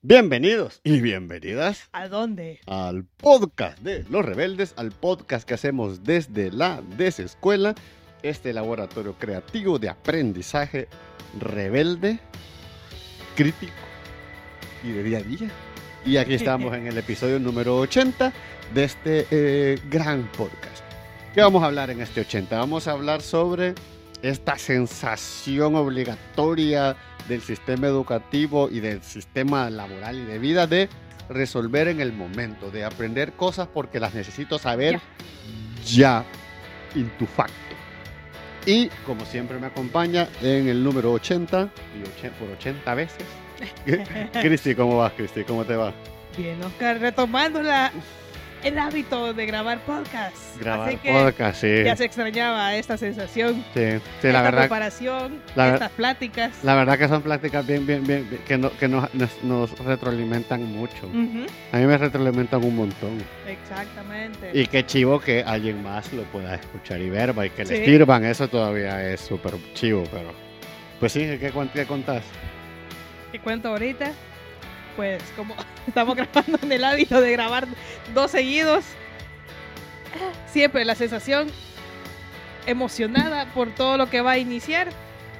Bienvenidos y bienvenidas ¿A dónde? al podcast de Los Rebeldes, al podcast que hacemos desde la desescuela, este laboratorio creativo de aprendizaje rebelde, crítico y de día a día. Y aquí estamos en el episodio número 80 de este eh, gran podcast. ¿Qué vamos a hablar en este 80? Vamos a hablar sobre esta sensación obligatoria del sistema educativo y del sistema laboral y de vida de resolver en el momento, de aprender cosas porque las necesito saber ya, in tu facto. Y como siempre me acompaña en el número 80, y oche- por 80 veces. Cristi, ¿cómo vas, Cristi? ¿Cómo te va? Bien, Oscar, retomando la, el hábito de grabar podcast. Grabar Así que podcast, sí. ya se extrañaba esta sensación, Sí, sí, esta la verdad, preparación, la estas pláticas. la verdad que son pláticas bien, bien, bien, bien- que, no- que nos, nos- nos retroalimentan mucho. A mí me retroalimentan un montón. Exactamente. Y qué chivo que alguien más lo pueda escuchar y ver, y que le sirvan, eso todavía es súper chivo, pero... Pues sí, ¿qué, qué contás? Te cuento ahorita, pues como estamos grabando en el hábito de grabar dos seguidos, siempre la sensación emocionada por todo lo que va a iniciar,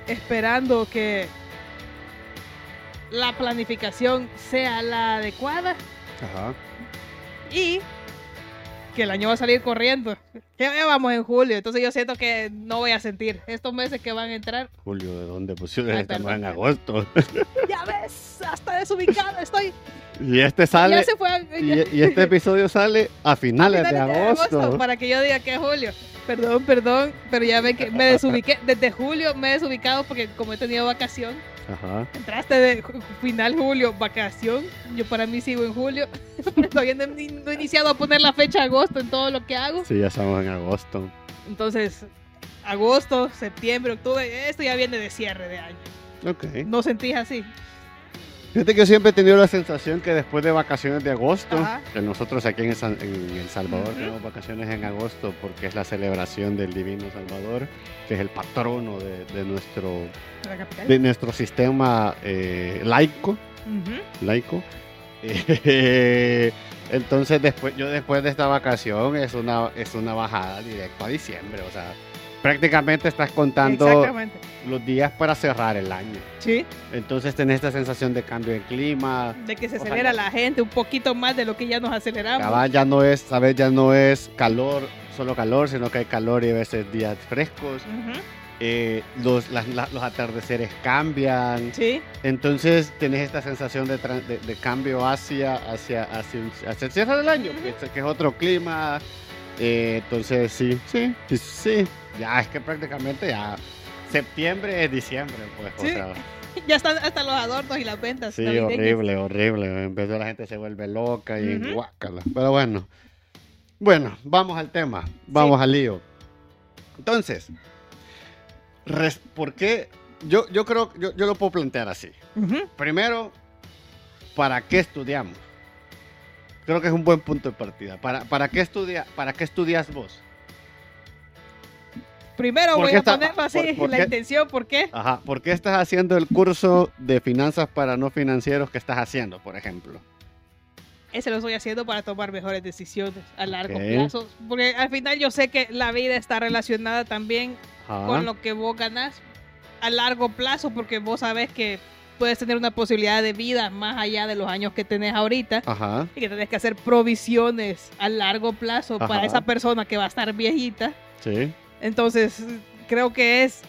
esperando que la planificación sea la adecuada Ajá. y que el año va a salir corriendo. Ya vamos en julio, entonces yo siento que no voy a sentir estos meses que van a entrar. Julio, ¿de dónde? Sí, Ay, estamos en agosto. Ya ves, hasta desubicada estoy. y este sale... Ya se fue. a- Y, y este episodio sale a finales, de finales agosto. para que yo diga que es julio. Perdón, perdón, pero ya ven que me desubiqué. Desde julio me he desubicado porque como he tenido vacación, Ajá. entraste de final julio, vacación. Yo para mí sigo en julio. Todavía no he, ni- no he iniciado a poner la fecha agosto en todo lo que hago. Sí, ya estamos en agosto. Entonces, agosto, septiembre, octubre, esto ya viene de cierre de año. Ok. ¿No sentís así? Fíjate que yo siempre he tenido la sensación que después de vacaciones de agosto, Ajá. que nosotros aquí en, San- en El Salvador tenemos vacaciones en agosto porque es la celebración del Divino Salvador, que es el patrono de, de nuestro, ¿De nuestro sistema eh, laico. Laico. Eh, entonces después, yo después de esta vacación es una, es una bajada directa a diciembre. O sea, prácticamente estás contando los días para cerrar el año. Sí, Entonces tenés esta sensación de cambio de clima. de que se acelera la gente un poquito más de lo que ya nos aceleramos. Cabal, ya no es, sabes, ya no es calor, solo calor, sino que hay calor y a veces días frescos. Eh, los, las- la- los atardeceres cambian. Sí, Entonces tenés esta sensación de, de- de cambio hacia, hacia, hacia, el cierre del año, que, es- que es otro clima. Eh, entonces sí, sí, sí, sí. Ya es que prácticamente ya septiembre es diciembre, pues. o Sí. sea, ya están hasta los adornos y las ventas. sí, navideñas. horrible, horrible. En vez de la gente se vuelve loca y Ujú. guácala. Pero bueno. Bueno, vamos al tema. Vamos al lío. Entonces, ¿por qué? Yo, yo creo, yo, yo lo puedo plantear así. Primero, ¿para qué estudiamos? Creo que es un buen punto de partida. ¿Para, para, qué, estudia, para qué estudias vos? Primero ¿Por voy a ponerlo así, por- por la qué? intención, ¿por qué? Ajá. ¿Por qué estás haciendo el curso de finanzas para no financieros que estás haciendo, por ejemplo? Ese lo estoy haciendo para tomar mejores decisiones a largo plazo. Porque al final yo sé que la vida está relacionada también Ajá. con lo que vos ganás a largo plazo, porque vos sabés que puedes tener una posibilidad de vida más allá de los años que tenés ahorita Ajá. y que tenés que hacer provisiones a largo plazo para esa persona que va a estar viejita. Sí. Entonces, creo que es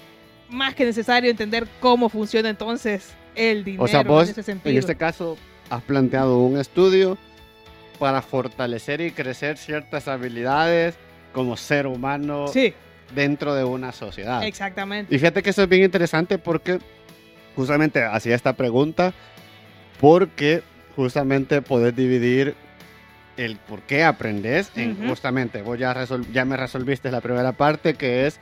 más que necesario entender cómo funciona entonces el dinero O sea, vos, en ese sentido. en este caso, has planteado un estudio para fortalecer y crecer ciertas habilidades como ser humano Sí, dentro de una sociedad. exactamente. Y fíjate que eso es bien interesante porque justamente hacía esta pregunta porque justamente podés dividir el por qué aprendes en Ujú. justamente, vos ya, resol- ya me resolviste la primera parte que es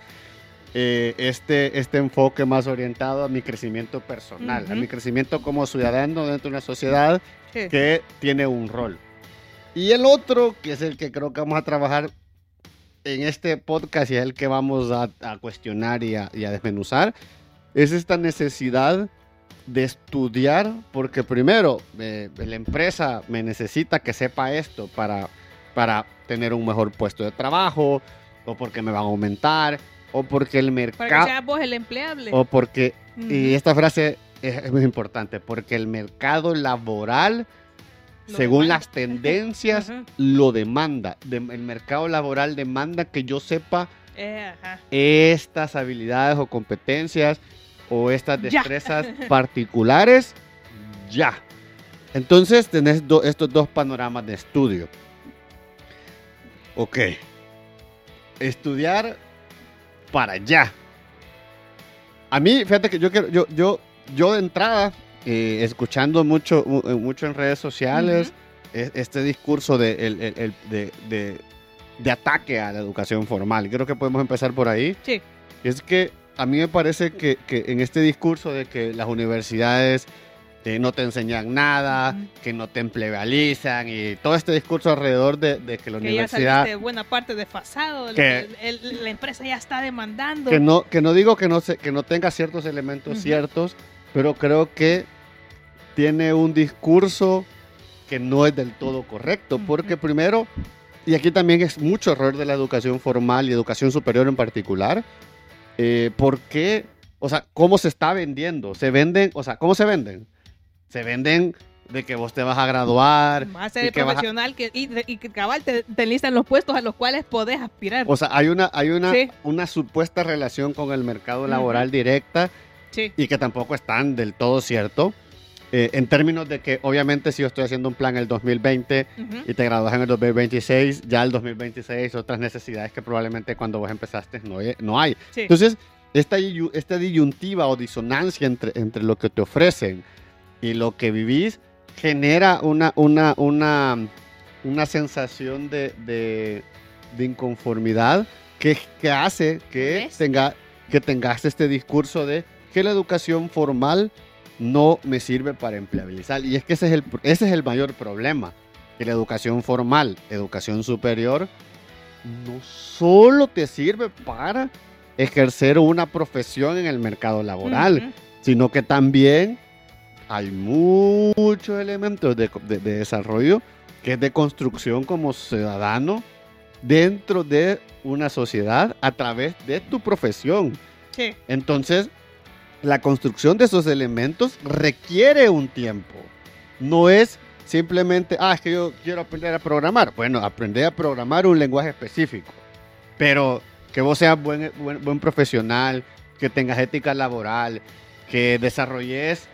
eh, este, este enfoque más orientado a mi crecimiento personal, a mi crecimiento como ciudadano dentro de una sociedad Sí. que tiene un rol. Y el otro, que es el que creo que vamos a trabajar en este podcast y es el que vamos a, a cuestionar y a, y a desmenuzar, es esta necesidad de estudiar, porque primero, eh, la empresa me necesita que sepa esto para, para tener un mejor puesto de trabajo, o porque me van a aumentar, o porque el Para que mercado, seas vos el empleable. o porque, y esta frase es, es muy importante, porque el mercado laboral, Lo según demanda. las tendencias, lo demanda. De- el mercado laboral demanda que yo sepa Eh, ajá. estas habilidades o competencias o estas Ya. destrezas particulares ya. Entonces tenés do- estos dos panoramas de estudio. Ok. Estudiar para ya. A mí, fíjate que yo quiero, yo, yo, yo de entrada, eh, escuchando mucho, mu- eh, mucho en redes sociales, es- este discurso de, el- el- el- de, de- de ataque a la educación formal. Creo que podemos empezar por ahí. Sí. Es que a mí me parece que, que en este discurso de que las universidades eh, no te enseñan nada, que no te emplealizan y todo este discurso alrededor de, de que la Que ya universidad... saliste buena parte desfasado. Que- el- la empresa ya está demandando. Que no, que no digo que no, se, que no tenga ciertos elementos ciertos, pero creo que tiene un discurso que no es del todo correcto, porque primero, y aquí también es mucho error de la educación formal y educación superior en particular, eh, porque, o sea, ¿cómo se está vendiendo? Se venden, o sea, ¿cómo se venden? Se venden de que vos te vas a graduar, Vas a ser y el que vas a- profesional que, y, y que cabal te, te listan los puestos a los cuales podés aspirar. o sea, hay una, hay una, Sí. una supuesta relación con el mercado laboral directa sí. y que tampoco están del todo cierto. Eh, en términos de que, obviamente, si yo estoy haciendo un plan el 2020 Ujú. y te gradúas en el 2026, ya el 2026 otras necesidades que probablemente cuando vos empezaste no, no hay. Sí. Entonces, esta, esta disyuntiva o disonancia entre, entre lo que te ofrecen y lo que vivís genera una, una, una, una sensación de, de, de inconformidad que, que hace que, tenga, que tengas este discurso de que la educación formal no me sirve para empleabilizar. Y es que ese es el, ese es el mayor problema, que la educación formal, educación superior, no solo te sirve para ejercer una profesión en el mercado laboral, sino que también hay muchos elementos de, de- de desarrollo que es de construcción como ciudadano dentro de una sociedad a través de tu profesión. Sí. Entonces, la construcción de esos elementos requiere un tiempo. No es simplemente, ah, es que yo quiero aprender a programar. Bueno, aprender a programar un lenguaje específico. Pero que vos seas buen, buen, buen profesional, que tengas ética laboral, que desarrolles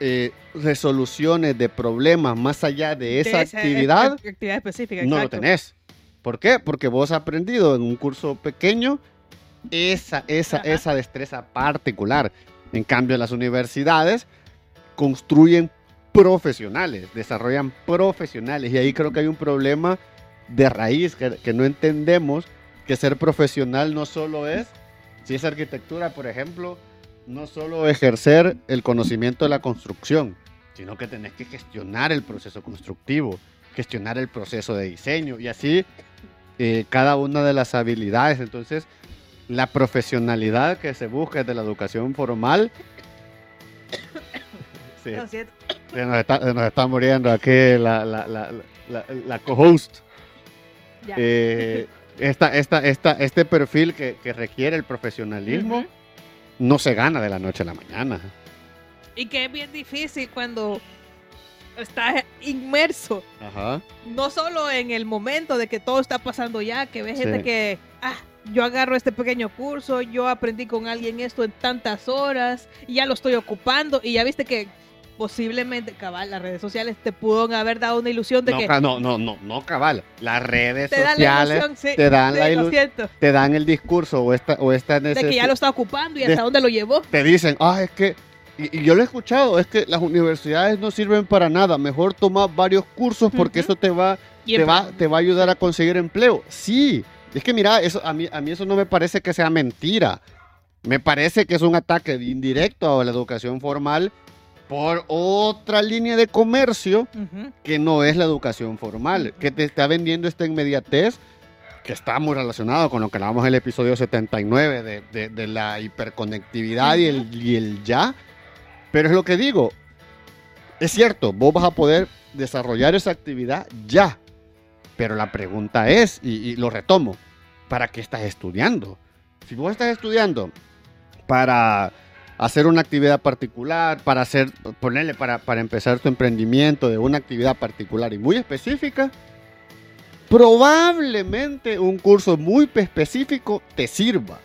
eh, resoluciones de problemas más allá de esa De actividad, ac- actividad específica. no lo tenés. ¿Por qué? Porque vos has aprendido en un curso pequeño esa, esa, Ajá. esa destreza particular. En cambio, las universidades construyen profesionales, desarrollan profesionales. Y ahí creo que hay un problema de raíz que, no entendemos que ser profesional no solo es, si es arquitectura, por ejemplo, no solo ejercer el conocimiento de la construcción, sino que tenés que gestionar el proceso constructivo, gestionar el proceso de diseño y así eh, cada una de las habilidades. Entonces, la profesionalidad que se busca desde la educación formal. Sí, siento. se nos está, se nos está muriendo aquí la, la, la, la, la co-host. Eh, esta, esta, esta, este perfil que, que requiere el profesionalismo Ujú. no se gana de la noche a la mañana. Y que es bien difícil cuando estás inmerso, Ajá. no solo en el momento de que todo está pasando ya, que ves Sí. gente que, ah, yo agarro este pequeño curso, yo aprendí con alguien esto en tantas horas, y ya lo estoy ocupando, y ya viste que posiblemente, cabal, las redes sociales te pudo haber dado una ilusión de No, que no, no, no, no, cabal. Las redes te dan la sociales ilusión, sí, te dan sí, la lo ilu- siento, te dan el discurso o esta, o esta de que ya lo está ocupando y de- hasta dónde lo llevó. Te dicen, ah, es que, y, y yo lo he escuchado, es que las universidades no sirven para nada. Mejor toma varios cursos porque eso te va, te va, te va a ayudar a conseguir empleo. Sí, es que mira, eso, a, mí, a mí eso no me parece que sea mentira. Me parece que es un ataque indirecto a la educación formal por otra línea de comercio que no es la educación formal, que te está vendiendo esta inmediatez que está muy relacionado con lo que hablábamos en el episodio 79 de, de- de la hiperconectividad y, el, y el ya, Pero es lo que digo. Es cierto, vos vas a poder desarrollar esa actividad ya. Pero la pregunta es, y, y lo retomo, ¿para qué estás estudiando? Si vos estás estudiando para hacer una actividad particular, para hacer, ponerle para, para empezar tu emprendimiento de una actividad particular y muy específica, probablemente un curso muy específico te sirva.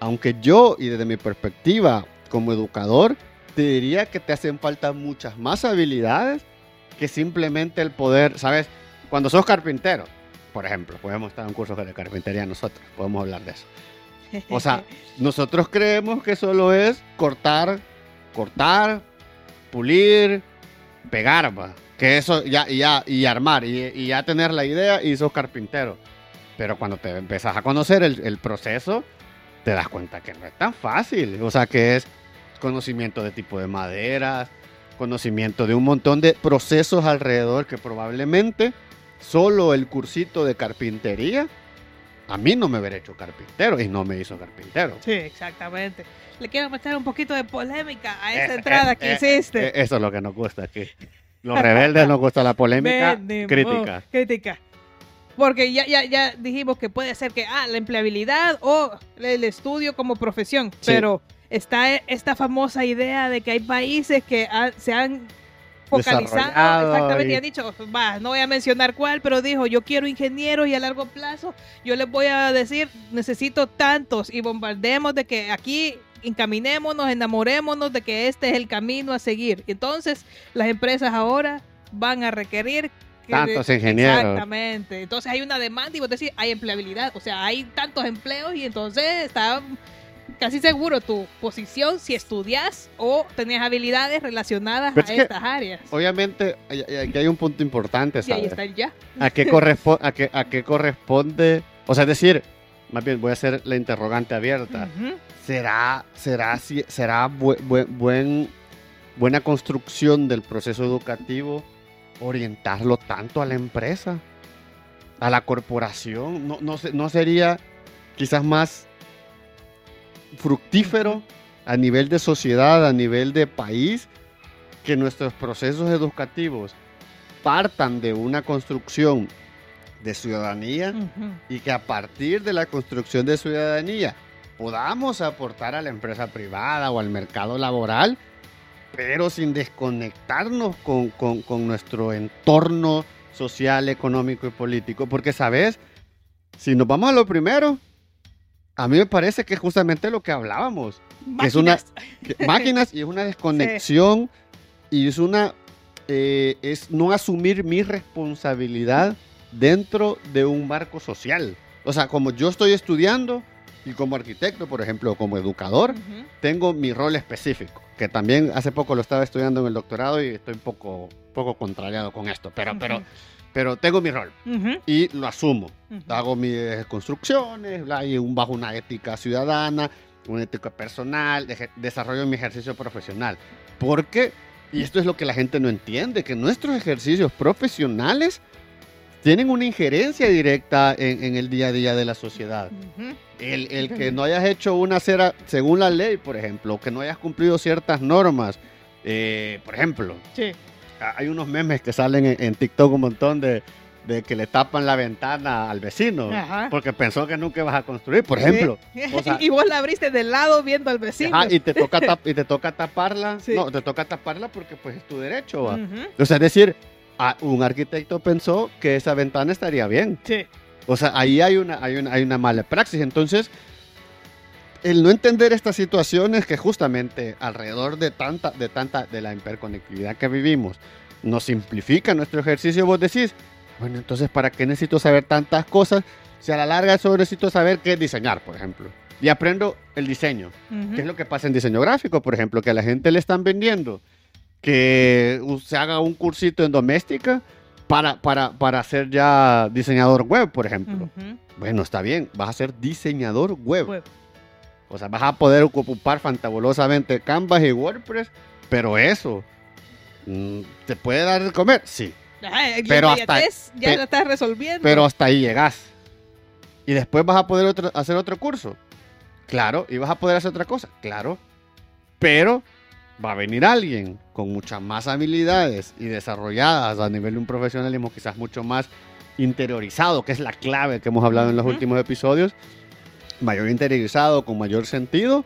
Aunque yo, y desde mi perspectiva como educador, te diría que te hacen falta muchas más habilidades que simplemente el poder, ¿sabes? Cuando sos carpintero, por ejemplo, podemos estar en un curso de carpintería nosotros, podemos hablar de eso. O sea, nosotros creemos que solo es cortar, cortar, pulir, pegar, va. Que eso ya, y ya, y armar, y, y ya tener la idea y sos carpintero. Pero cuando te empezás a conocer el, el proceso, te das cuenta que no es tan fácil. O sea, que es conocimiento de tipo de maderas, conocimiento de un montón de procesos alrededor que probablemente solo el cursito de carpintería a mí no me hubiera hecho carpintero y no me hizo carpintero. Sí, exactamente. Le quiero meter un poquito de polémica a Eh, esa eh, entrada que eh, hiciste. Eso es lo que nos gusta aquí. Los rebeldes nos gusta la polémica Venimos, crítica. Crítica. Porque ya, ya, ya dijimos que puede ser que, ah, la empleabilidad o el estudio como profesión. Pero está esta famosa idea de que hay países que ha- se han focalizado. Exactamente, y- han dicho, va, no voy a mencionar cuál, pero dijo, yo quiero ingenieros y a largo plazo yo les voy a decir, necesito tantos y bombardemos de que aquí encaminémonos, enamorémonos de que este es el camino a seguir. Entonces, las empresas ahora van a requerir que Tantos ingenieros. Exactamente. Entonces hay una demanda y vos decís, hay empleabilidad. O sea, hay tantos empleos y entonces está casi seguro tu posición si estudias o tenías habilidades relacionadas Pero a es que- estas áreas. Obviamente, hay- hay- aquí hay un punto importante, Y ahí ¿sabes? está el ya. ¿A qué, correspo- a, qué, ¿A qué corresponde? O sea, es decir, más bien voy a hacer la interrogante abierta. ¿Será, será, si- será bu- bu- buen, buena construcción del proceso educativo orientarlo tanto a la empresa, a la corporación? ¿No, no, no sería quizás más fructífero a nivel de sociedad, a nivel de país, que nuestros procesos educativos partan de una construcción de ciudadanía y que a partir de la construcción de ciudadanía podamos aportar a la empresa privada o al mercado laboral, pero sin desconectarnos con, con- con nuestro entorno social, económico y político. Porque, ¿sabes? Si nos vamos a lo primero, a mí me parece que es justamente lo que hablábamos. que es una- Máquinas. que- máquinas y es una desconexión y es una eh, es no asumir mi responsabilidad dentro de un marco social. O sea, como yo estoy estudiando y como arquitecto, por ejemplo, o como educador, tengo mi rol específico, que también hace poco lo estaba estudiando en el doctorado y estoy un poco, poco contrariado con esto, pero, pero tengo mi rol y lo asumo Ujú. hago mis construcciones, bla, y un- bajo una ética ciudadana, una ética personal, eje- desarrollo mi ejercicio profesional. Porque, y esto es lo que la gente no entiende, que nuestros ejercicios profesionales tienen una injerencia directa en, en el día a día de la sociedad. El, el que no hayas hecho una cera según la ley, por ejemplo, que no hayas cumplido ciertas normas, eh, por ejemplo, Sí. Hay unos memes que salen en, en TikTok un montón de, de que le tapan la ventana al vecino Ajá. porque pensó que nunca vas a construir, por ejemplo. Sí. o sea- y vos la abriste de lado viendo al vecino. Ajá, y te toca tap- y te toca taparla. Sí. No, te toca taparla porque pues es tu derecho. O sea, es decir, a- un arquitecto pensó que esa ventana estaría bien. Sí. O sea, ahí hay una, hay una, hay una mala praxis. Entonces, el no entender estas situaciones que justamente alrededor de tanta, de tanta, de la hiperconectividad que vivimos, nos simplifica nuestro ejercicio, vos decís, bueno, entonces, ¿para qué necesito saber tantas cosas? Si a la larga solo necesito saber qué diseñar, por ejemplo. Y aprendo el diseño. Ujú. ¿Qué es lo que pasa en diseño gráfico, por ejemplo? Que a la gente le están vendiendo que se haga un cursito en doméstica para, para, para ser ya diseñador web, por ejemplo. Bueno, está bien, vas a ser diseñador web. Web. O sea, vas a poder ocupar fantabulosamente Canvas y WordPress, pero eso, mm, ¿te puede dar de comer? Sí, Ajá, Pero hasta- inmediatez ya pe- lo estás resolviendo. pero hasta ahí llegas. Y después vas a poder otro- hacer otro curso. Claro, y vas a poder hacer otra cosa. Claro. Pero va a venir alguien con muchas más habilidades y desarrolladas a nivel de un profesionalismo quizás mucho más interiorizado, que es la clave que hemos hablado en los últimos episodios, mayor interiorizado, con mayor sentido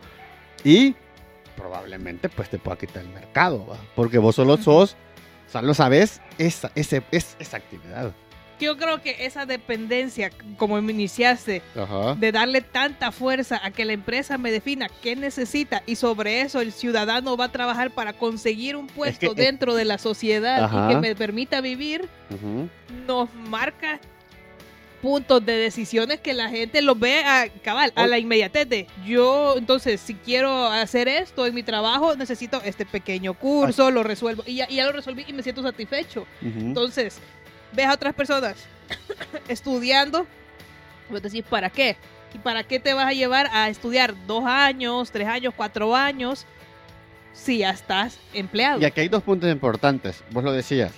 y probablemente pues te pueda quitar el mercado, ¿va? porque vos solo sos, solo sabes esa, ese, es- esa actividad. Yo creo que esa dependencia, como me iniciaste, Ajá. de darle tanta fuerza a que la empresa me defina qué necesita y sobre eso el ciudadano va a trabajar para conseguir un puesto que- dentro de la sociedad Ajá. y que me permita vivir, Ujú. nos marca puntos de decisiones que la gente los ve a cabal, a la inmediatez de yo, entonces, si quiero hacer esto en mi trabajo, necesito este pequeño curso, lo resuelvo y ya, y ya lo resolví y me siento satisfecho. Entonces, ves a otras personas estudiando, vos decís, ¿para qué? ¿Y para qué te vas a llevar a estudiar dos años, tres años, cuatro años si ya estás empleado? Y aquí hay dos puntos importantes. Vos lo decías.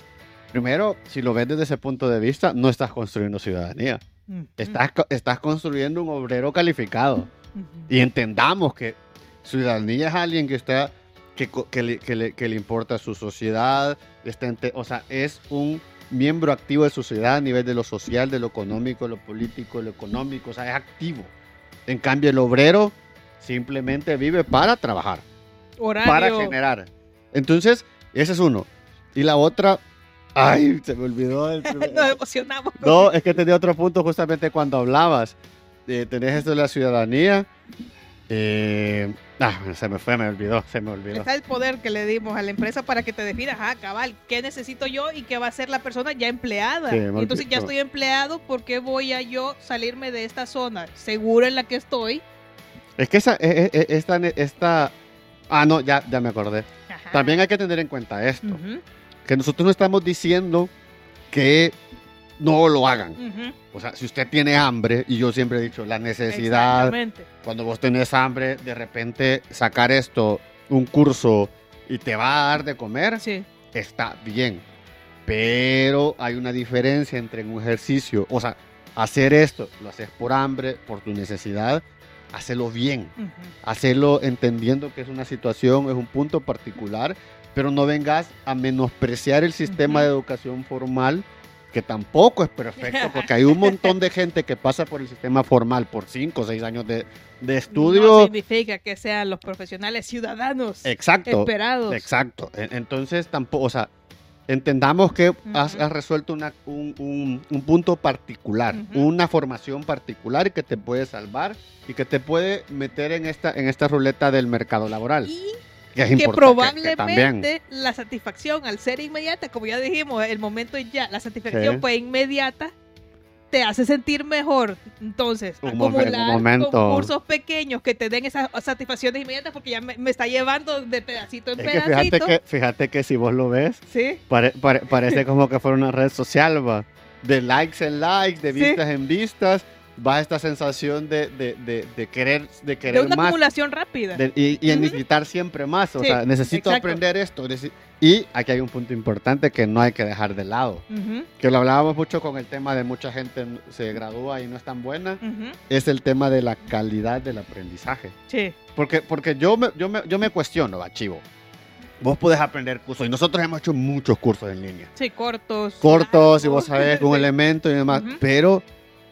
Primero, si lo ves desde ese punto de vista, no estás construyendo ciudadanía. Ujú, Estás, co- estás construyendo un obrero calificado. ujú. Y entendamos que ciudadanía es alguien que está que, que, le, que le- que le importa su sociedad, está ente- o sea, es un miembro activo de su sociedad a nivel de lo social, de lo económico, lo político, lo económico, o sea, es activo. En cambio, el obrero simplemente vive para trabajar Horario. para generar. Entonces, ese es uno. Y la otra, ay, se me olvidó el primer- Nos emocionamos. No, es que tenía otro punto justamente cuando hablabas. Eh, tenés esto de la ciudadanía. Eh, ah, se me fue, me olvidó, se me olvidó. Está el poder que le dimos a la empresa para que te definas, ah, cabal, ¿qué necesito yo y qué va a hacer la persona ya empleada? Sí, entonces ya estoy empleado, ¿por qué voy a yo salirme de esta zona segura en la que estoy? Es que esa, eh, eh, esta, esta, ah, no, ya, ya me acordé. Ajá. También hay que tener en cuenta esto, Ujú, que nosotros no estamos diciendo que no lo hagan. O sea, si usted tiene hambre, y yo siempre he dicho, la necesidad, cuando vos tenés hambre, de repente sacar esto, un curso, y te va a dar de comer, Sí. está bien. Pero hay una diferencia entre un ejercicio, o sea, hacer esto, lo haces por hambre, por tu necesidad, hacerlo bien, hacerlo entendiendo que es una situación, es un punto particular, pero no vengas a menospreciar el sistema de educación formal, que tampoco es perfecto, porque hay un montón de gente que pasa por el sistema formal por 5 o 6 años de, de No estudio. significa que sean los profesionales ciudadanos Exacto. esperados. Exacto. E- Entonces, tampoco, o sea, entendamos que has, has resuelto una- un, un- un punto particular, una formación particular y que te puede salvar y que te puede meter en esta, en esta ruleta del mercado laboral. Y que es que importante. que- que también. probablemente la satisfacción al ser inmediata, como ya dijimos, el momento ya, la satisfacción Sí. fue inmediata, te hace sentir mejor. Entonces, Un acumular momento. concursos pequeños que te den esas satisfacciones inmediatas porque ya me, me está llevando de pedacito en Es que pedacito. fíjate que, fíjate que si vos lo ves, Sí, pare- pare- parece como que fuera una red social, va. De likes en likes, de Sí. vistas en vistas, va esta sensación de, de- de- de querer, de de querer una más. acumulación rápida. De- y, y en necesitar siempre más. O Sí, sea, necesito exacto. aprender esto. Y aquí hay un punto importante que no hay que dejar de lado. Ujú, Que lo hablábamos mucho con el tema de mucha gente se gradúa y no es tan buena. ujú, Es el tema de la calidad del aprendizaje. Sí, Porque, porque yo, me, yo, me, yo me cuestiono, va, chivo. Vos podés aprender cursos. Y nosotros hemos hecho muchos cursos en línea. sí, cortos. Cortos, y largos. vos sabés, con Sí. elementos y demás. Ujú. Pero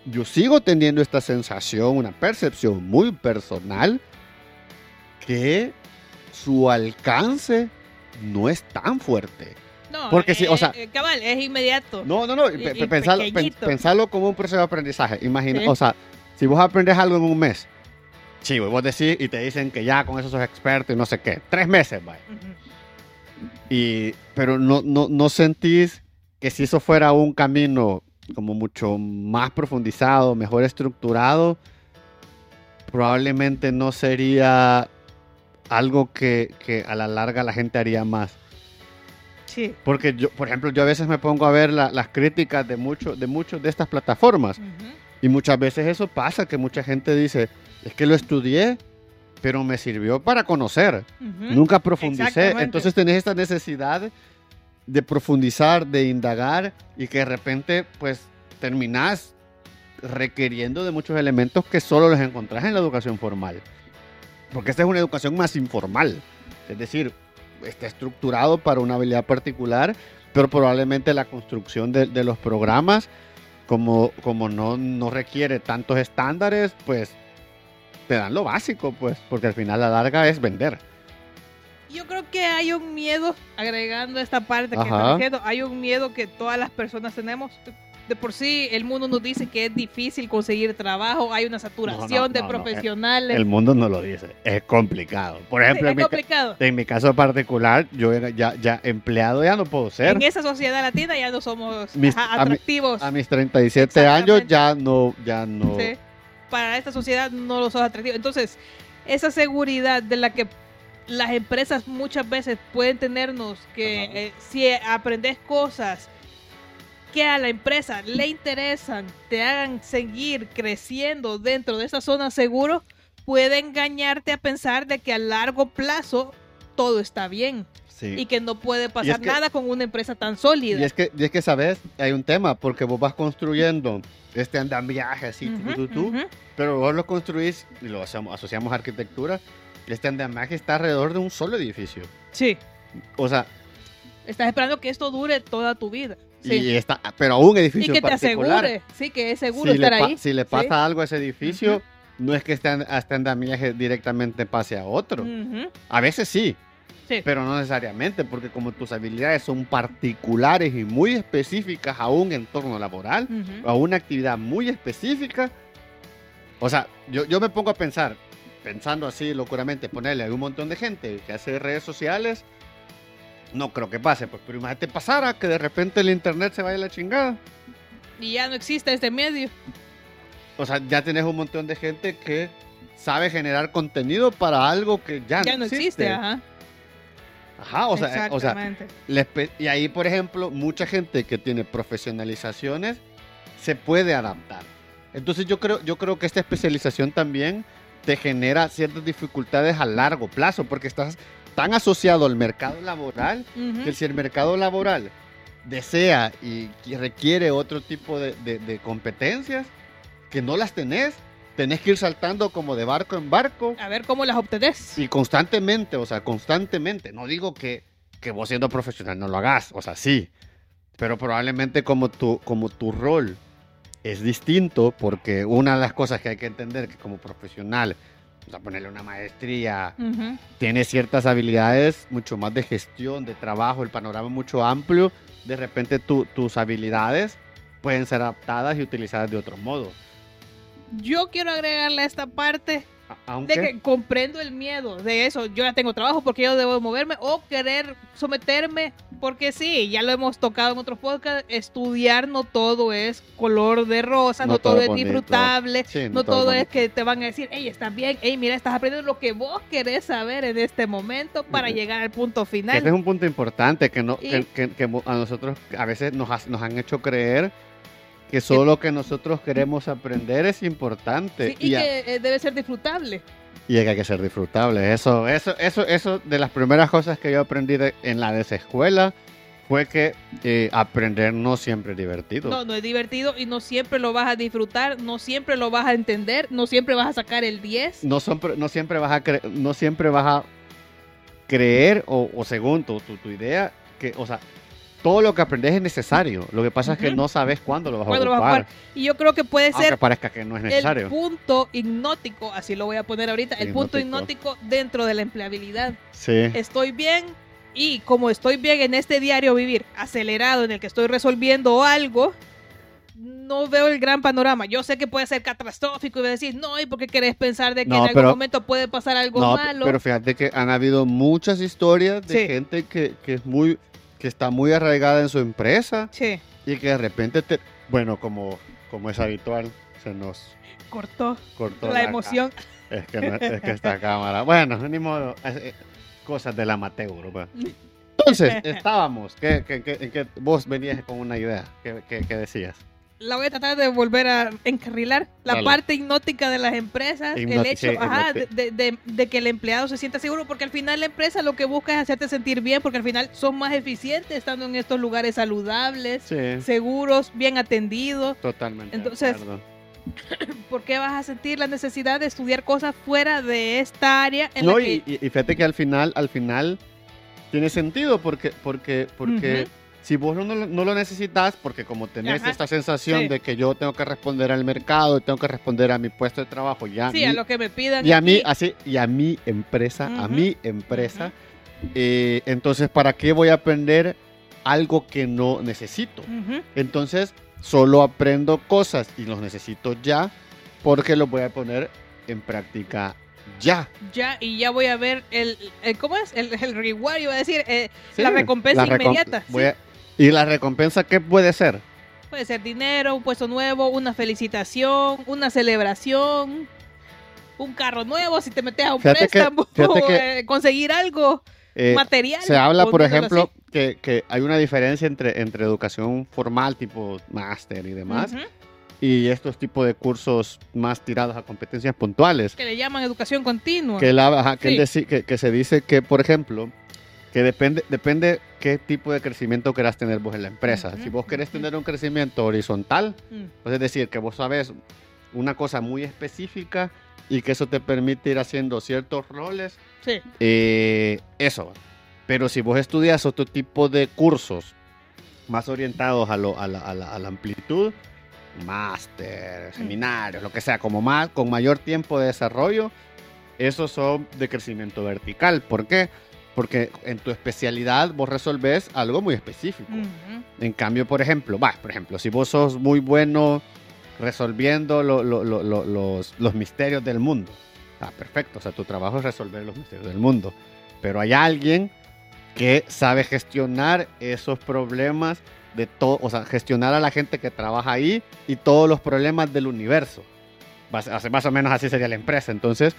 yo sigo teniendo esta sensación, una percepción muy personal, que su alcance no es tan fuerte. No, Porque sí, o eh, sea- eh, cabal, es inmediato. No, no, no. Y- pe- y pe- pensalo, como un proceso de aprendizaje. Imagina, Sí. o sea, si vos aprendes algo en un mes, chivo, y vos decís y te dicen que ya con eso sos experto y no sé qué, tres meses, vaya. Y, pero no, no, no sentís que si eso fuera un camino como mucho más profundizado, mejor estructurado, probablemente no sería algo que, que a la larga la gente haría más. Sí. Porque yo, por ejemplo, yo a veces me pongo a ver la- las críticas de muchos de muchos de estas plataformas y muchas veces eso pasa que mucha gente dice, es que lo estudié, pero me sirvió para conocer. Nunca profundicé. Entonces tenés esta necesidad de profundizar, de indagar y que de repente pues terminás requiriendo de muchos elementos que solo los encontrás en la educación formal. Porque esta es una educación más informal. Es decir, está estructurado para una habilidad particular, pero probablemente la construcción de, los programas, como, como no, no requiere tantos estándares, pues te dan lo básico, pues, porque al final la larga es vender. Yo creo que hay un miedo, agregando esta parte que está diciendo, hay un miedo que todas las personas tenemos. De por sí, el mundo nos dice que es difícil conseguir trabajo, hay una saturación No, no, de no, profesionales. El mundo no lo dice, es complicado. Por Sí, ejemplo, es en, mi, ca- complicado. en mi caso particular, yo era ya, ya empleado ya no puedo ser. En esa sociedad latina ya no somos Mis- ajá, a mi- atractivos. A mis 37 años ya no, ya no. Sí. Para esta sociedad no lo sos atractivos. Entonces, esa seguridad de la que las empresas muchas veces pueden tenernos, que eh, si aprendes cosas que a la empresa le interesan, te hagan seguir creciendo dentro de esa zona seguro, puede engañarte a pensar de que a largo plazo todo está bien Sí. y que no puede pasar que- nada con una empresa tan sólida. Y es que, y es que sabes, hay un tema, porque vos vas construyendo este andamiaje así, tú, tú, pero vos lo construís y lo asociamos, asociamos a arquitectura. Y Este andamiaje está alrededor de un solo edificio. Sí, O sea, estás esperando que esto dure toda tu vida. Sí. y está, pero a un Y edificio que en te particular. asegure, sí, que es seguro si, estar ahí. si le pasa algo a ese edificio, no es que este, este andamiaje directamente pase a otro. A veces sí, Sí. pero no necesariamente, porque como tus habilidades son particulares y muy específicas a un entorno laboral, a una actividad muy específica, o sea, yo, yo me pongo a pensar, pensando así locuramente, ponerle a un montón de gente que hace redes sociales, no creo que pase, pues, pero imagínate pasara que de repente el internet se vaya a la chingada. Y ya no existe este medio. O sea, ya tenés un montón de gente que sabe generar contenido para algo que ya, Ya no existe, ajá. Ajá, o sea, o sea, espe- y ahí, por ejemplo, mucha gente que tiene profesionalizaciones se puede adaptar. Entonces yo creo, yo creo que esta especialización también te genera ciertas dificultades a largo plazo, porque estás tan asociado al mercado laboral Ujú. que si el mercado laboral desea y requiere otro tipo de, de- de competencias que no las tenés, tenés que ir saltando como de barco en barco A ver cómo las obtenés. y constantemente, o sea, constantemente. No digo que, que vos siendo profesional no lo hagas, o sea, sí. Pero probablemente como tu, como tu rol es distinto, porque una de las cosas que hay que entender que como profesional, o sea, ponerle una maestría, tiene ciertas habilidades mucho más de gestión, de trabajo, el panorama es mucho amplio. De repente tu- tus habilidades pueden ser adaptadas y utilizadas de otro modo. Yo quiero agregarle a esta parte Aunque, de que comprendo el miedo de eso. Yo ya tengo trabajo porque yo debo moverme o querer someterme porque sí, ya lo hemos tocado en otros podcasts. Estudiar no todo es color de rosa, no, No todo, todo es bonito. disfrutable. Sí, No todo es que te van a decir, hey, estás bien, hey, mira, estás aprendiendo lo que vos querés saber en este momento para llegar al punto final. Este es un punto importante que, no, Y- que, que- a nosotros a veces nos, nos han hecho creer que solo lo que nosotros queremos aprender es importante Sí, y y, a- que eh, debe ser disfrutable. Y que hay que ser disfrutable. Eso, eso, eso, eso de las primeras cosas que yo aprendí de- en la desescuela fue que eh, aprender no siempre es divertido. No, no es divertido y no siempre lo vas a disfrutar, no siempre lo vas a entender, no siempre vas a sacar el 10. no, son, no siempre vas a cre- no siempre vas a creer o, o según tu, tu, tu idea que o sea todo lo que aprendes es necesario lo que pasa es que no sabes cuándo lo vas a ¿Cuándo lo ocupar vas a ocupar? Y yo creo que puede aunque ser parezca que no es el necesario punto hipnótico, así lo voy a poner ahorita, el punto Hipnótico. dentro de la empleabilidad. sí Estoy bien y como estoy bien en este diario vivir acelerado en el que estoy resolviendo algo, no veo el gran panorama. Yo sé que puede ser catastrófico y voy a decir, no, ¿y por qué querés pensar de que No, en algún pero- momento puede pasar algo no malo? pero fíjate que han habido muchas historias de Sí. gente que, que es muy que está muy arraigada en su empresa Sí, y que de repente te bueno como como es habitual se nos cortó cortó la emoción. Es que, no- es que esta cámara. Bueno, ni modo. eh, cosas del amateur. pues. Entonces, estábamos. que que que- que vos venías con una idea. ¿Qué, qué- qué decías? La voy a tratar de volver a encarrilar. La Dale. parte hipnótica de las empresas, el hecho sí, ajá, de, que el empleado se sienta seguro, porque al final la empresa lo que busca es hacerte sentir bien, porque al final son más eficientes estando en estos lugares saludables, Sí, seguros, bien atendidos. totalmente. Entonces. ¿Por qué vas a sentir la necesidad de estudiar cosas fuera de esta área en No, la que y, fíjate que al final, al final, tiene sentido porque, porque, porque. Si vos no, lo- no lo necesitas, porque como tenés Ajá. esta sensación Sí. de que yo tengo que responder al mercado, tengo que responder a mi puesto de trabajo, ya Sí, a lo que me pidan. y a mí, así, y a mi empresa, a mi empresa, eh, entonces, ¿para qué voy a aprender algo que no necesito? Entonces, solo aprendo cosas y los necesito ya porque los voy a poner en práctica ya. Ya, y ya voy a ver el, el ¿cómo es? El, el reward, iba a decir, eh, Sí, la recompensa la recom- inmediata. voy sí. a- ¿Y la recompensa qué puede ser? Puede ser dinero, un puesto nuevo, una felicitación, una celebración, un carro nuevo, si te metes a un Fíjate préstamo, que- eh, conseguir algo Eh, material. se habla, por ejemplo, que, que hay una diferencia entre, entre educación formal, tipo máster y demás, y estos tipos de cursos más tirados a competencias puntuales. Que le llaman educación continua. que, la, ajá, él deci- que se dice que, por ejemplo, que depende, depende qué tipo de crecimiento querás tener vos en la empresa. Ujú, Si vos querés tener un crecimiento horizontal, Mm. pues es decir, que vos sabes una cosa muy específica y que eso te permite ir haciendo ciertos roles, Sí. eh, eso. Pero si vos estudias otro tipo de cursos más orientados a, lo- a la, a la- a la amplitud, máster, seminarios, lo que sea, como más, con mayor tiempo de desarrollo, esos son de crecimiento vertical. ¿Por qué? Porque en tu especialidad vos resolves algo muy específico. Ujú. En cambio, por ejemplo, va, por ejemplo, si vos sos muy bueno resolviendo lo- lo- lo- lo- los, los misterios del mundo, ah, perfecto, o sea, tu trabajo es resolver los misterios del mundo. Pero hay alguien que sabe gestionar esos problemas de todo, o sea, gestionar a la gente que trabaja ahí y todos los problemas del universo. Más, más o menos así sería la empresa. Entonces,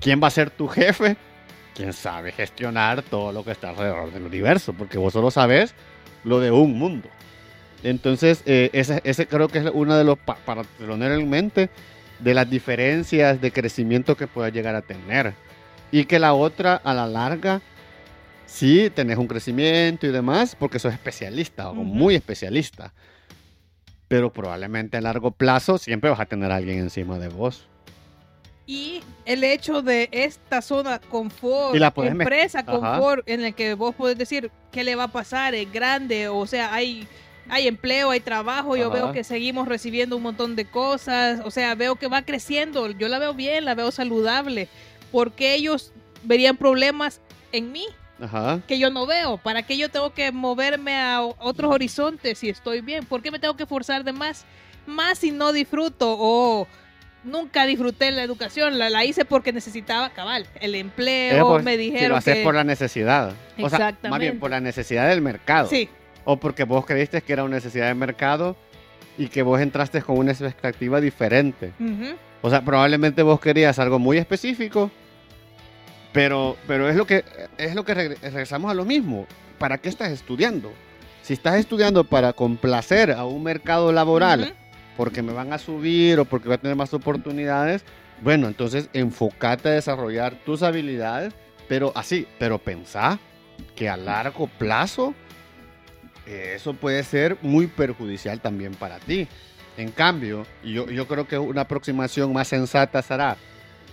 ¿quién va a ser tu jefe? Quien sabe gestionar todo lo que está alrededor del universo, porque vos solo sabes lo de un mundo. Entonces, eh, ese, ese creo que es uno de los, pa- para tener en mente, de las diferencias de crecimiento que puedas llegar a tener. Y que la otra, a la larga, sí tenés un crecimiento y demás, porque sos especialista o muy especialista. Pero probablemente a largo plazo siempre vas a tener a alguien encima de vos. Y el hecho de esta zona confort, Y la empresa Ajá. confort, en el que vos podés decir qué le va a pasar, es grande, o sea, hay, hay empleo, hay trabajo, yo veo que seguimos recibiendo un montón de cosas, o sea, veo que va creciendo, yo la veo bien, la veo saludable, porque ellos verían problemas en mí Ajá. que yo no veo, ¿para qué yo tengo que moverme a otros horizontes si estoy bien? ¿Por qué me tengo que forzar de más? Más si no disfruto o nunca disfruté la educación, la, la hice porque necesitaba cabal, el empleo, por- me si lo dijeron haces que... por la necesidad. O sea, más Exactamente. bien por la necesidad del mercado. Sí, O porque vos creíste que era una necesidad de mercado y que vos entraste con una expectativa diferente. ujú, O sea, probablemente vos querías algo muy específico, pero, pero es lo que es lo que regre- regresamos a lo mismo. ¿Para qué estás estudiando? Si estás estudiando para complacer a un mercado laboral. Porque me van a subir o porque voy a tener más oportunidades, bueno, entonces enfócate a desarrollar tus habilidades, pero así, pero pensá que a largo plazo eso puede ser muy perjudicial también para ti. En cambio, yo, yo creo que una aproximación más sensata será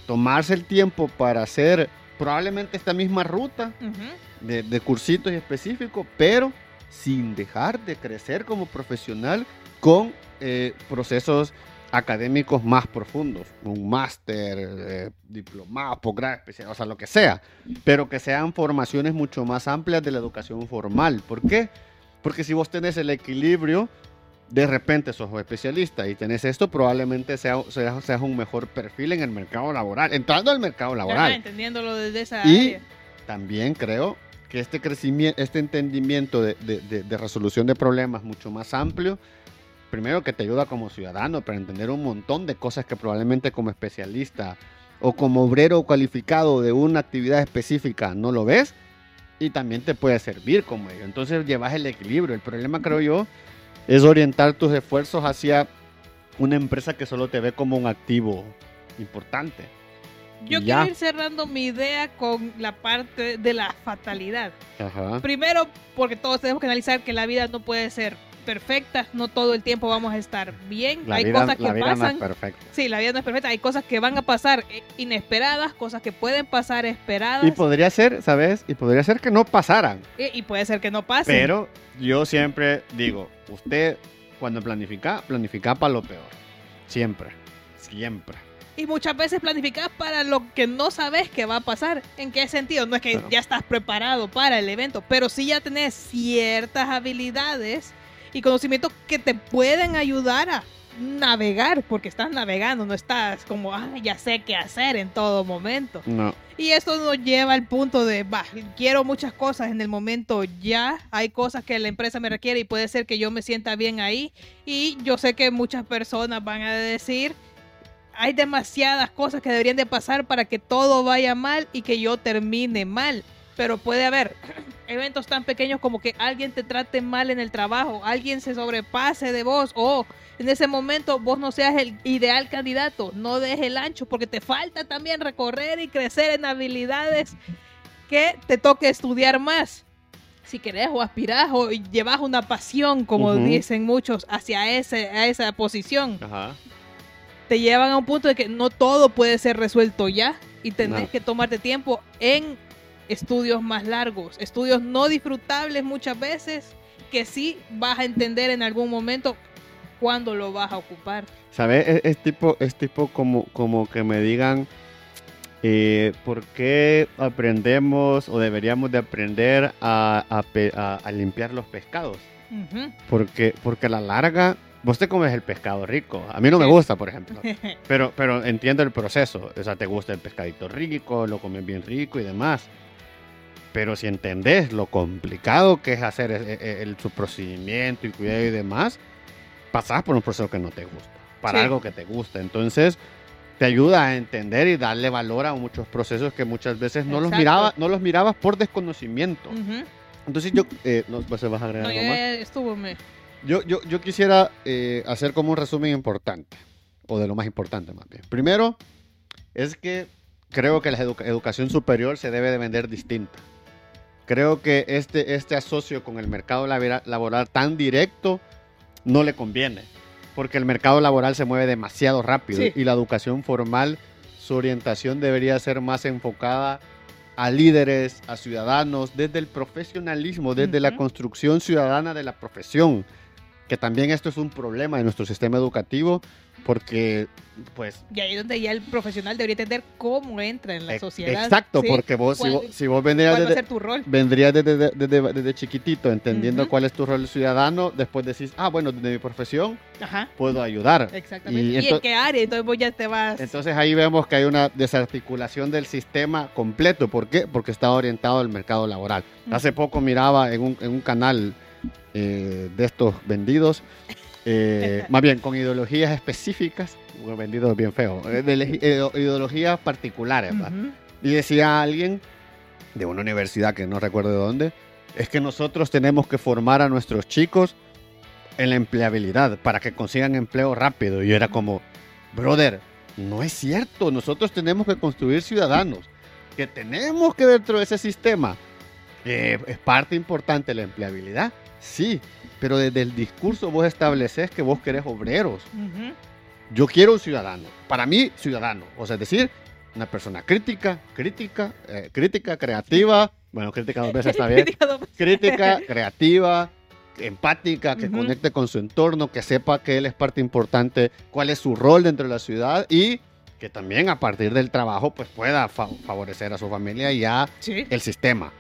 tomarse el tiempo para hacer probablemente esta misma ruta de cursitos específicos, pero sin dejar de crecer como profesional con eh, procesos académicos más profundos, un máster, eh, diplomado, posgrado o sea, lo que sea, pero que sean formaciones mucho más amplias de la educación formal. ¿Por qué? Porque si vos tenés el equilibrio, de repente sos especialista y tenés esto, probablemente sea, seas, seas un mejor perfil en el mercado laboral, entrando al mercado laboral. Ajá, entendiéndolo desde esa Y área. también creo que este crecimiento, este entendimiento de, de- de- de resolución de problemas mucho más amplio, primero que te ayuda como ciudadano para entender un montón de cosas que probablemente como especialista o como obrero cualificado de una actividad específica no lo ves y también te puede servir como ello. Entonces llevas el equilibrio. El problema creo yo es orientar tus esfuerzos hacia una empresa que solo te ve como un activo importante. Yo Ya. quiero ir cerrando mi idea con la parte de la fatalidad. Ajá. Primero, porque todos tenemos que analizar que la vida no puede ser perfecta, no todo el tiempo vamos a estar bien. La Hay vida, cosas la que vida no es pasan. perfecta. sí, la vida no es perfecta. Hay cosas que van a pasar eh, inesperadas, cosas que pueden pasar esperadas. Y podría ser, ¿sabes? Y podría ser que no pasaran. y, y puede ser que no pase. Pero yo siempre digo, usted cuando planifica, planifica para lo peor. Siempre. Siempre. Y muchas veces planificas para lo que no sabes que va a pasar. ¿En qué sentido? No es que ya estás preparado para el evento, pero sí ya tenés ciertas habilidades y conocimientos que te pueden ayudar a navegar, porque estás navegando, no estás como, ah, ya sé qué hacer en todo momento. No. Y esto nos lleva al punto de, va, quiero muchas cosas en el momento ya, hay cosas que la empresa me requiere y puede ser que yo me sienta bien ahí. Y yo sé que muchas personas van a decir, hay demasiadas cosas que deberían de pasar para que todo vaya mal y que yo termine mal. Pero puede haber eventos tan pequeños como que alguien te trate mal en el trabajo, alguien se sobrepase de vos o en ese momento vos no seas el ideal candidato, no dejes el ancho porque te falta también recorrer y crecer en habilidades que te toque estudiar más. Si querés o aspirás o llevas una pasión, como dicen muchos, hacia ese, a esa posición, Ajá. te llevan a un punto de que no todo puede ser resuelto ya y tenés No. que tomarte tiempo en estudios más largos, estudios no disfrutables muchas veces, que sí vas a entender en algún momento cuándo lo vas a ocupar. ¿Sabes? Es, es tipo, es tipo como, como que me digan eh, por qué aprendemos o deberíamos de aprender a, a a- a limpiar los pescados. Ujú. Porque, porque a la larga, vos te comes el pescado rico. A mí no me gusta, por ejemplo. Pero, pero entiendo el proceso. O sea, te gusta el pescadito rico, lo comes bien rico y demás. Pero si entendés lo complicado que es hacer e- e- el, su procedimiento y cuidado y demás, pasás por un proceso que no te gusta, para Sí. algo que te gusta. Entonces, te ayuda a entender y darle valor a muchos procesos que muchas veces no los, miraba, no los mirabas por desconocimiento. Ujú. Entonces, yo, eh, no, ¿vas a agregar No, algo más? estuvo, me- Yo, yo, yo quisiera eh, hacer como un resumen importante, o de lo más importante más bien. Primero, es que creo que la educa- educación superior se debe de vender distinta. Creo que este, este asocio con el mercado labora- laboral tan directo no le conviene, porque el mercado laboral se mueve demasiado rápido Sí. y la educación formal, su orientación debería ser más enfocada a líderes, a ciudadanos, desde el profesionalismo, desde la construcción ciudadana de la profesión, que también esto es un problema de nuestro sistema educativo, porque, pues, Y ahí es donde ya el profesional debería entender cómo entra en la sociedad. exacto, ¿sí? porque vos, si ¿Cuál- vos, si vos vendrías ¿Cuál va a desde, tu rol? vendrías desde, desde- desde- chiquitito, entendiendo Ujú. cuál es tu rol ciudadano, después decís, ah, bueno, desde mi profesión Ajá, puedo ayudar. exactamente. Y ¿Y, en qué área? Entonces vos ya te vas... Entonces ahí vemos que hay una desarticulación del sistema completo. ¿Por qué? Porque está orientado al mercado laboral. Ujú. Hace poco miraba en un, en un canal eh, de estos vendidos, eh, más bien con ideologías específicas, bueno, vendidos es bien feo, eh, de eh, ideologías particulares. ¿va? Ujú. Y decía alguien de una universidad que no recuerdo de dónde, es que nosotros tenemos que formar a nuestros chicos en la empleabilidad para que consigan empleo rápido. Y yo era como, brother, no es cierto, nosotros tenemos que construir ciudadanos, que tenemos que dentro de ese sistema, que es parte importante la empleabilidad, sí, pero desde el discurso vos estableces que vos querés obreros. Yo quiero un ciudadano. Para mí, ciudadano. O sea, es decir, una persona crítica, crítica, eh, crítica, creativa. Bueno, crítica dos veces está bien. Crítica, creativa, empática, que Ujú. conecte con su entorno, que sepa que él es parte importante, cuál es su rol dentro de la ciudad y que también a partir del trabajo pues pueda fa- favorecer a su familia y a Sí. el sistema.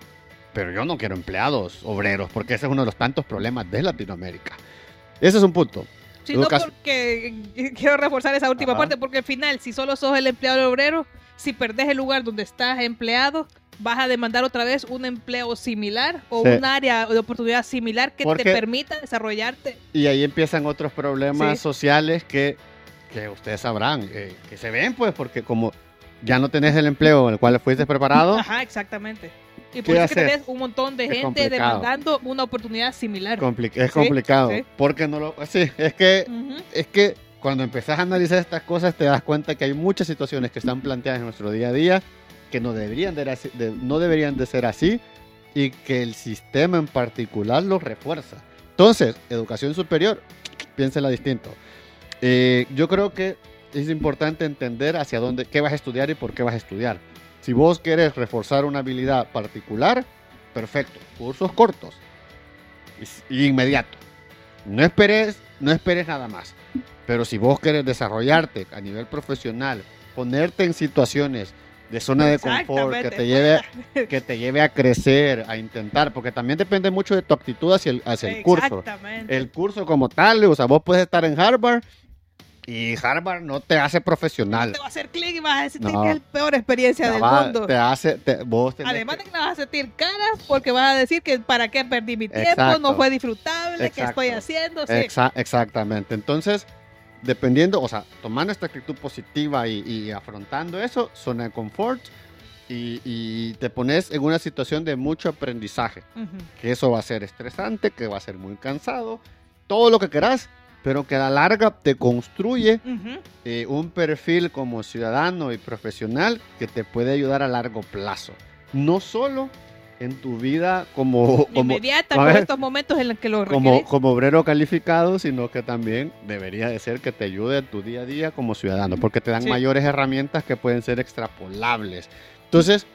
Pero yo no quiero empleados obreros, porque ese es uno de los tantos problemas de Latinoamérica. Ese es un punto. Sí, no porque quiero reforzar esa última Ajá. parte, porque al final, si solo sos el empleado obrero, si perdés el lugar donde estás empleado, vas a demandar otra vez un empleo similar o Sí. un área de oportunidad similar que Porque- te permita desarrollarte. Y ahí empiezan otros problemas Sí. sociales que, que ustedes sabrán, eh, que se ven pues, porque como ya no tenés el empleo en el cual fuiste preparado, Ajá, exactamente. Y ¿Qué por eso es que tenés un montón de Es gente complicado. demandando una oportunidad similar. compli- es Sí, complicado. sí. Porque no lo... Sí, es que, es que cuando empezás a analizar estas cosas te das cuenta que hay muchas situaciones que están planteadas en nuestro día a día que no deberían de, de, no deberían de ser así y que el sistema en particular los refuerza. Entonces, educación superior, piénsela distinto. Eh, yo creo que es importante entender hacia dónde, qué vas a estudiar y por qué vas a estudiar. Si vos querés reforzar una habilidad particular, perfecto, cursos cortos y, inmediato. No esperes, no esperes nada más. Pero si vos querés desarrollarte a nivel profesional, ponerte en situaciones de zona de confort que te lleve que te lleve a crecer, a intentar, porque también depende mucho de tu actitud hacia el, hacia el curso. El curso como tal, o sea, vos puedes estar en Harvard y Harvard no te hace profesional. Te va a hacer clic y vas a sentir que es la peor experiencia del mundo. Te hace, Además de que vas a sentir caras porque vas a decir que para qué perdí mi tiempo, no fue disfrutable, qué estoy haciendo. exactamente. Entonces, dependiendo, o sea, tomando esta actitud positiva y, afrontando eso, zona de confort y, te pones en una situación de mucho aprendizaje. Que eso va a ser estresante, que va a ser muy cansado, todo lo que querás pero que a la larga te construye eh, un perfil como ciudadano y profesional que te puede ayudar a largo plazo. No solo en tu vida como... como Inmediata, con estos momentos en los que lo como, como obrero calificado, sino que también debería de ser que te ayude en tu día a día como ciudadano, porque te dan mayores herramientas que pueden ser extrapolables. Entonces,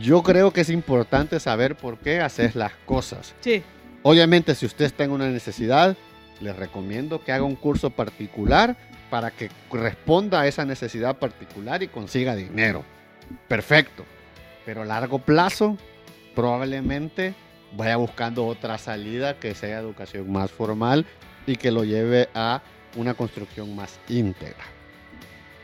yo creo que es importante saber por qué haces las cosas. Sí. Obviamente, si usted está en una necesidad, les recomiendo que haga un curso particular para que responda a esa necesidad particular y consiga dinero. Perfecto. Pero a largo plazo, probablemente vaya buscando otra salida que sea educación más formal y que lo lleve a una construcción más íntegra.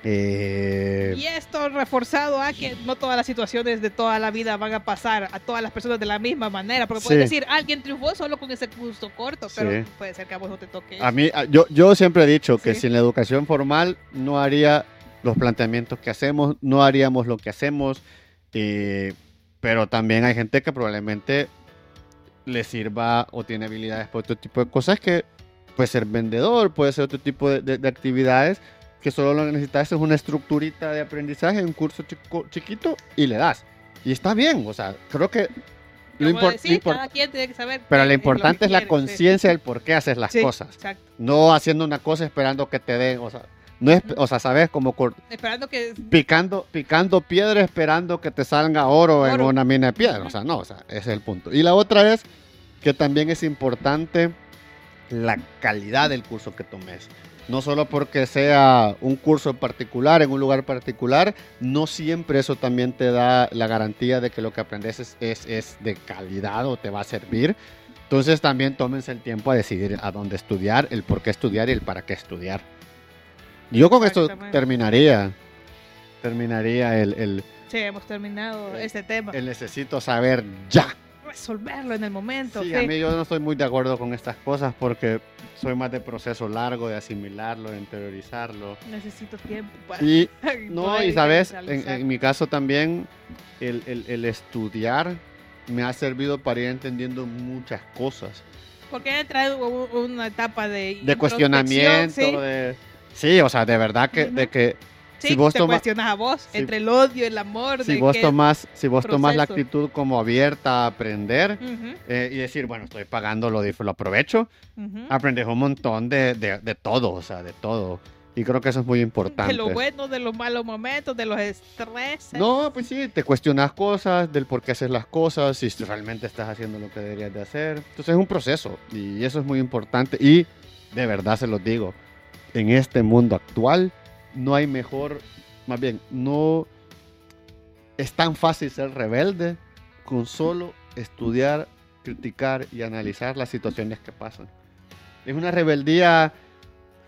Eh, y esto reforzado a que no todas las situaciones de toda la vida van a pasar a todas las personas de la misma manera. Porque puedes decir, alguien triunfó solo con ese curso corto, pero puede ser que a vos no te toque. A mí, yo, yo siempre he dicho que sin la educación formal no haría los planteamientos que hacemos, no haríamos lo que hacemos. pero también hay gente que probablemente le sirva o tiene habilidades para otro tipo de cosas que puede ser vendedor, puede ser otro tipo de actividades que solo lo que necesitas es una estructurita de aprendizaje, un curso chiquito y le das. Y está bien, o sea, creo que lo, importante Pero lo importante es, la conciencia del por qué haces las cosas. No haciendo una cosa esperando que te den, o sea, no es, o sea, sabes como esperando que picando picando piedra esperando que te salga oro, oro, en una mina de piedra, o sea, no, o sea, ese es el punto. Y la otra es que también es importante la calidad del curso que tomes no solo porque sea un curso particular, en un lugar particular, no siempre eso también te da la garantía de que lo que aprendes es, de calidad o te va a servir. Entonces también tómense el tiempo a decidir a dónde estudiar, el por qué estudiar y el para qué estudiar. Yo con esto terminaría. Terminaría el, el... Sí, hemos terminado este tema. El necesito saber ya resolverlo en el momento. Sí, a mí yo no estoy muy de acuerdo con estas cosas porque soy más de proceso largo, de asimilarlo, de interiorizarlo. Necesito tiempo para... Y, no, y sabes, en, mi caso también, el, el, el, estudiar me ha servido para ir entendiendo muchas cosas. Porque entra una etapa de... De cuestionamiento, ¿sí? de... Sí, o sea, de verdad que, de que si vos te cuestionas a vos, entre el odio, el amor. Si vos tomás, si vos tomás la actitud como abierta a aprender eh, y decir, bueno, estoy pagando, lo, lo aprovecho, aprendes un montón de, de, todo, o sea, de todo. Y creo que eso es muy importante. De lo bueno, de los malos momentos, de los estreses. No, pues sí, te cuestionas cosas, del por qué haces las cosas, si realmente estás haciendo lo que deberías de hacer. Entonces es un proceso y eso es muy importante. Y de verdad se los digo, en este mundo actual, no hay mejor, más bien, no es tan fácil ser rebelde con solo estudiar, criticar y analizar las situaciones que pasan. Es una rebeldía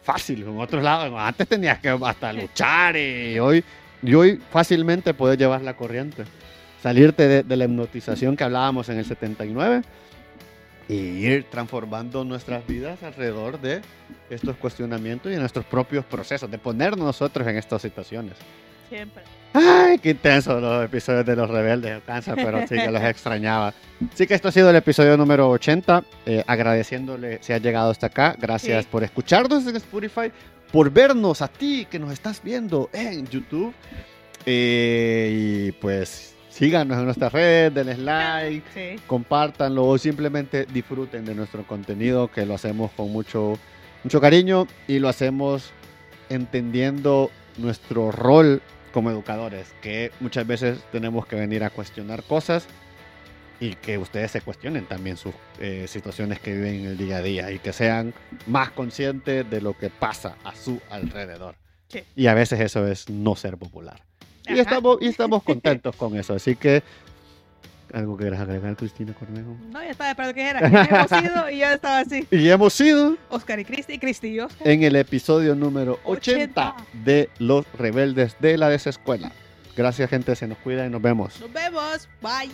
fácil, en otros lados, antes tenías que hasta luchar y hoy, y hoy fácilmente puedes llevar la corriente. Salirte de, de la hipnotización que hablábamos en el 79 y ir transformando nuestras vidas alrededor de estos cuestionamientos y nuestros propios procesos, de ponernos nosotros en estas situaciones. Siempre. Ay, qué intenso los episodios de los rebeldes de cáncer, pero sí que los extrañaba. Sí que esto ha sido el episodio número 80. eh, agradeciéndole si has llegado hasta acá. Gracias Sí. por escucharnos en Spotify, por vernos a ti que nos estás viendo en YouTube. Eh, y pues síganos en nuestras redes, denles like, Sí. compártanlo o simplemente disfruten de nuestro contenido que lo hacemos con mucho, mucho cariño y lo hacemos entendiendo nuestro rol como educadores, que muchas veces tenemos que venir a cuestionar cosas y que ustedes se cuestionen también sus eh, situaciones que viven en el día a día y que sean más conscientes de lo que pasa a su alrededor. Sí. Y a veces eso es no ser popular. Y estamos, y estamos contentos con eso. Así que ¿Algo que quieras agregar, Cristina Cornejo? No, ya estaba esperando que era. Y ya estaba así. Y hemos sido. Oscar y Cristi y Cristi y En el episodio número 80, 80, de Los Rebeldes de la Desescuela. Gracias, gente. Se nos cuida y nos vemos. Nos vemos. Bye.